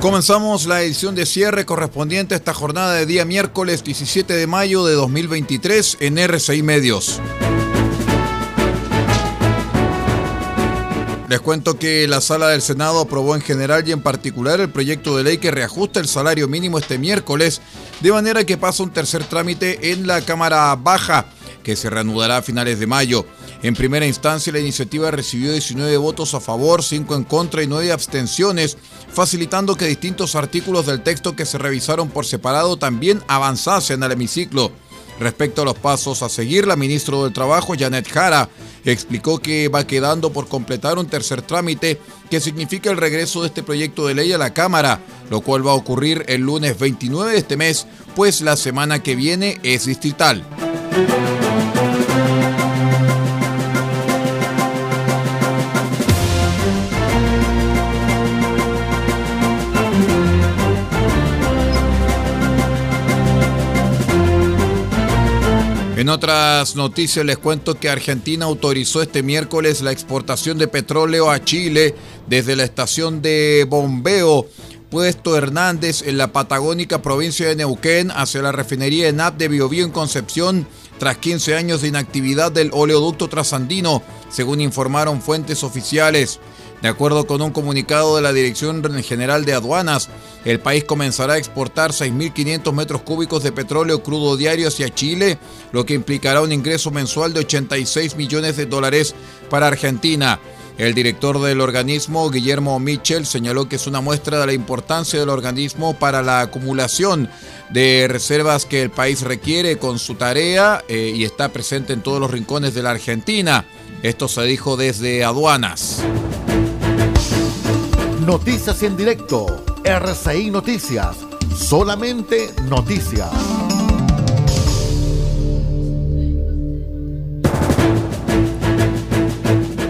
Comenzamos la edición de cierre correspondiente a esta jornada de día miércoles 17 de mayo de 2023 en RCI Medios. Les cuento que la sala del Senado aprobó en general y en particular el proyecto de ley que reajusta el salario mínimo este miércoles, de manera que pasa un tercer trámite en la Cámara Baja, que se reanudará a finales de mayo. En primera instancia, la iniciativa recibió 19 votos a favor, 5 en contra y 9 abstenciones, facilitando que distintos artículos del texto que se revisaron por separado también avanzasen al hemiciclo. Respecto a los pasos a seguir, la ministra del Trabajo, Janet Jara, explicó que va quedando por completar un tercer trámite que significa el regreso de este proyecto de ley a la Cámara, lo cual va a ocurrir el lunes 29 de este mes, pues la semana que viene es distrital. Otras noticias les cuento que Argentina autorizó este miércoles la exportación de petróleo a Chile desde la estación de bombeo Puesto Hernández en la patagónica provincia de Neuquén hacia la refinería ENAP de Biobío en Concepción tras 15 años de inactividad del oleoducto trasandino, según informaron fuentes oficiales. De acuerdo con un comunicado de la Dirección General de Aduanas, el país comenzará a exportar 6.500 metros cúbicos de petróleo crudo diario hacia Chile, lo que implicará un ingreso mensual de 86 millones de dólares para Argentina. El director del organismo, Guillermo Mitchell, señaló que es una muestra de la importancia del organismo para la acumulación de reservas que el país requiere con su tarea eh, y está presente en todos los rincones de la Argentina. Esto se dijo desde aduanas. Noticias en directo. RCI Noticias. Solamente noticias.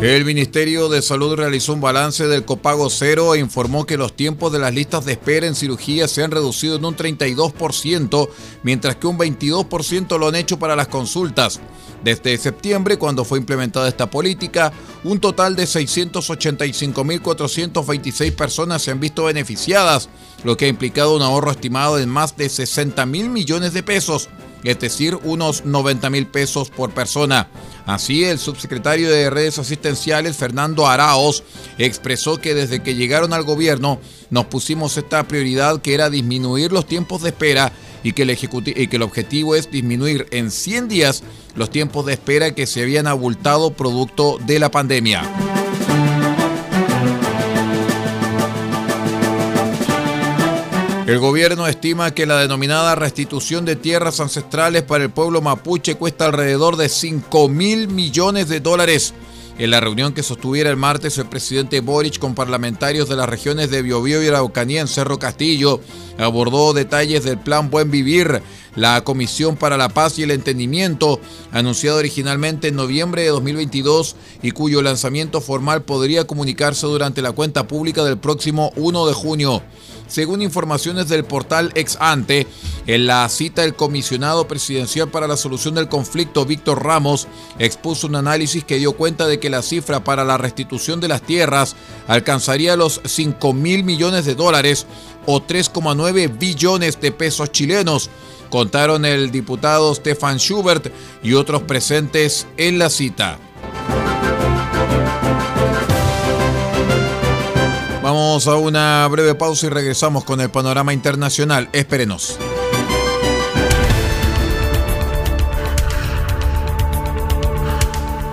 El Ministerio de Salud realizó un balance del copago cero e informó que los tiempos de las listas de espera en cirugía se han reducido en un 32%, mientras que un 22% lo han hecho para las consultas. Desde septiembre, cuando fue implementada esta política, un total de 685.426 personas se han visto beneficiadas, lo que ha implicado un ahorro estimado de más de 60 mil millones de pesos es decir, unos 90 mil pesos por persona. Así, el subsecretario de redes asistenciales, Fernando Araos, expresó que desde que llegaron al gobierno nos pusimos esta prioridad que era disminuir los tiempos de espera y que el, objetivo es disminuir en 100 días los tiempos de espera que se habían abultado producto de la pandemia. El gobierno estima que la denominada restitución de tierras ancestrales para el pueblo mapuche cuesta alrededor de 5 mil millones de dólares. En la reunión que sostuviera el martes el presidente Boric con parlamentarios de las regiones de Biobío y Araucanía en Cerro Castillo abordó detalles del plan Buen Vivir, la Comisión para la Paz y el Entendimiento, anunciado originalmente en noviembre de 2022 y cuyo lanzamiento formal podría comunicarse durante la cuenta pública del próximo 1 de junio. Según informaciones del portal Ex Ante, en la cita el comisionado presidencial para la solución del conflicto, Víctor Ramos, expuso un análisis que dio cuenta de que la cifra para la restitución de las tierras alcanzaría los 5 mil millones de dólares o 3,9 billones de pesos chilenos, contaron el diputado Stefan Schubert y otros presentes en la cita. Vamos a una breve pausa y regresamos con el panorama internacional. Espérenos.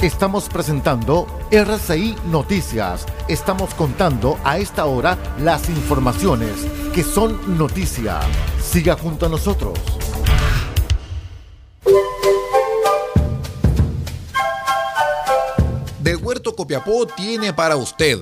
Estamos presentando RCI Noticias. Estamos contando a esta hora las informaciones que son noticia. Siga junto a nosotros. De Huerto Copiapó tiene para usted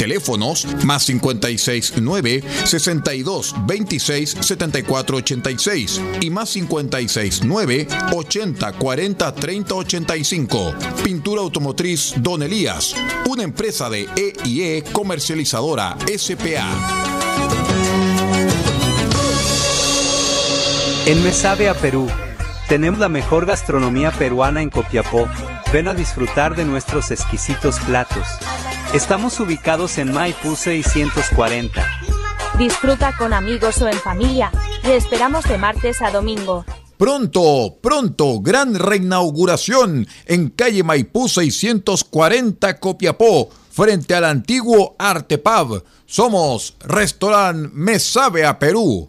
Teléfonos más 569 62 26 74 86 y más 56 9 80 40 30 85. Pintura automotriz Don Elías, una empresa de EIE comercializadora SPA. En Me Sabe a Perú, tenemos la mejor gastronomía peruana en Copiapó. Ven a disfrutar de nuestros exquisitos platos. Estamos ubicados en Maipú 640. Disfruta con amigos o en familia. Le esperamos de martes a domingo. Pronto, pronto, gran reinauguración en calle Maipú 640 Copiapó, frente al antiguo Arte Pub. Somos Restaurant Me Sabe a Perú.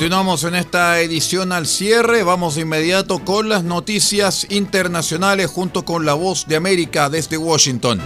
Continuamos en esta edición al cierre. Vamos de inmediato con las noticias internacionales junto con la voz de América desde Washington.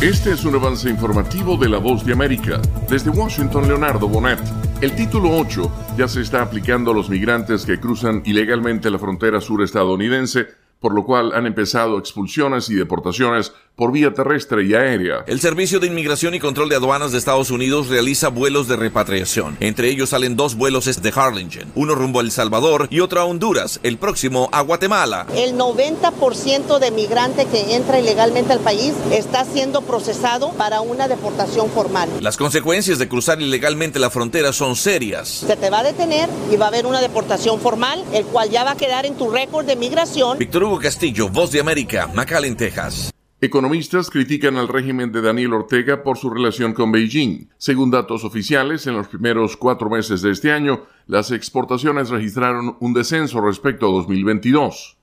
Este es un avance informativo de la voz de América. Desde Washington, Leonardo Bonet. El título 8 ya se está aplicando a los migrantes que cruzan ilegalmente la frontera sur estadounidense, por lo cual han empezado expulsiones y deportaciones por vía terrestre y aérea. El Servicio de Inmigración y Control de Aduanas de Estados Unidos realiza vuelos de repatriación. Entre ellos salen dos vuelos de Harlingen, uno rumbo a El Salvador y otro a Honduras, el próximo a Guatemala. El 90% de migrante que entra ilegalmente al país está siendo procesado para una deportación formal. Las consecuencias de cruzar ilegalmente la frontera son serias. Se te va a detener y va a haber una deportación formal, el cual ya va a quedar en tu récord de migración. Víctor Hugo Castillo, Voz de América, McAllen, Texas. Economistas critican al régimen de Daniel Ortega por su relación con Beijing. Según datos oficiales, en los primeros cuatro meses de este año, las exportaciones registraron un descenso respecto a 2022.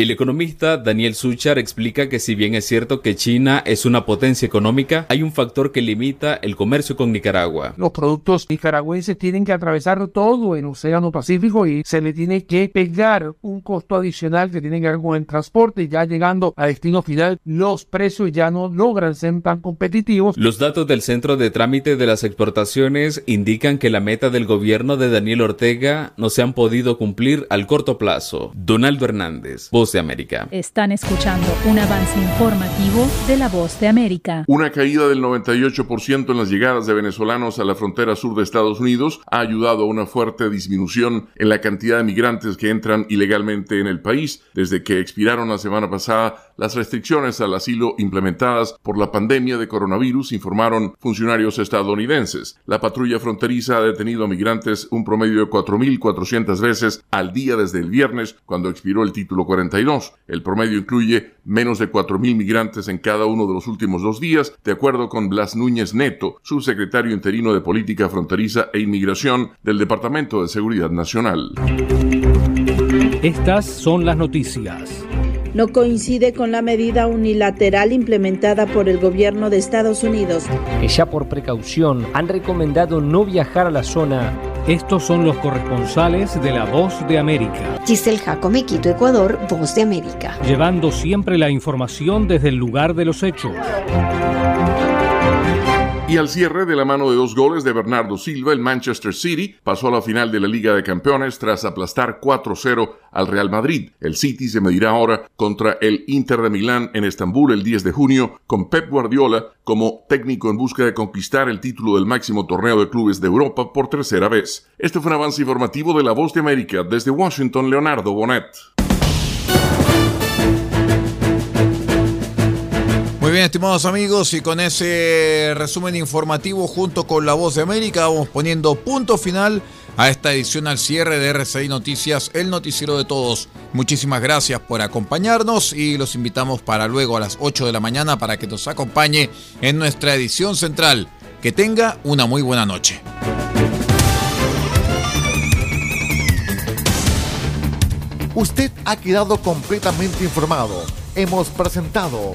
El economista Daniel Suchar explica que si bien es cierto que China es una potencia económica, hay un factor que limita el comercio con Nicaragua. Los productos nicaragüenses tienen que atravesar todo el Océano Pacífico y se le tiene que pegar un costo adicional que tiene que ver con el transporte y ya llegando a destino final los precios ya no logran ser tan competitivos. Los datos del Centro de Trámite de las Exportaciones indican que la meta del gobierno de Daniel Ortega no se han podido cumplir al corto plazo. Donaldo Hernández, Voz de América. Están escuchando un avance informativo de la Voz de América. Una caída del 98% en las llegadas de venezolanos a la frontera sur de Estados Unidos ha ayudado a una fuerte disminución en la cantidad de migrantes que entran ilegalmente en el país desde que expiraron la semana pasada las restricciones al asilo implementadas por la pandemia de coronavirus, informaron funcionarios estadounidenses. La patrulla fronteriza ha detenido a migrantes un promedio de 4.400 veces al día desde el viernes, cuando expiró el título 42. El promedio incluye menos de 4.000 migrantes en cada uno de los últimos dos días, de acuerdo con Blas Núñez Neto, subsecretario interino de Política Fronteriza e Inmigración del Departamento de Seguridad Nacional. Estas son las noticias. No coincide con la medida unilateral implementada por el gobierno de Estados Unidos. Que ya por precaución han recomendado no viajar a la zona Estos son los corresponsales de La Voz de América. Giselle Jacome, Quito, Ecuador, Voz de América. Llevando siempre la información desde el lugar de los hechos. Y al cierre de la mano de dos goles de Bernardo Silva, el Manchester City pasó a la final de la Liga de Campeones tras aplastar 4-0 al Real Madrid. El City se medirá ahora contra el Inter de Milán en Estambul el 10 de junio, con Pep Guardiola como técnico en busca de conquistar el título del máximo torneo de clubes de Europa por tercera vez. Este fue un avance informativo de La Voz de América desde Washington, Leonardo Bonet. Muy bien, estimados amigos, y con ese resumen informativo junto con La Voz de América vamos poniendo punto final a esta edición al cierre de RCI Noticias, el noticiero de todos. Muchísimas gracias por acompañarnos y los invitamos para luego a las 8 de la mañana para que nos acompañe en nuestra edición central. Que tenga una muy buena noche. Usted ha quedado completamente informado. Hemos presentado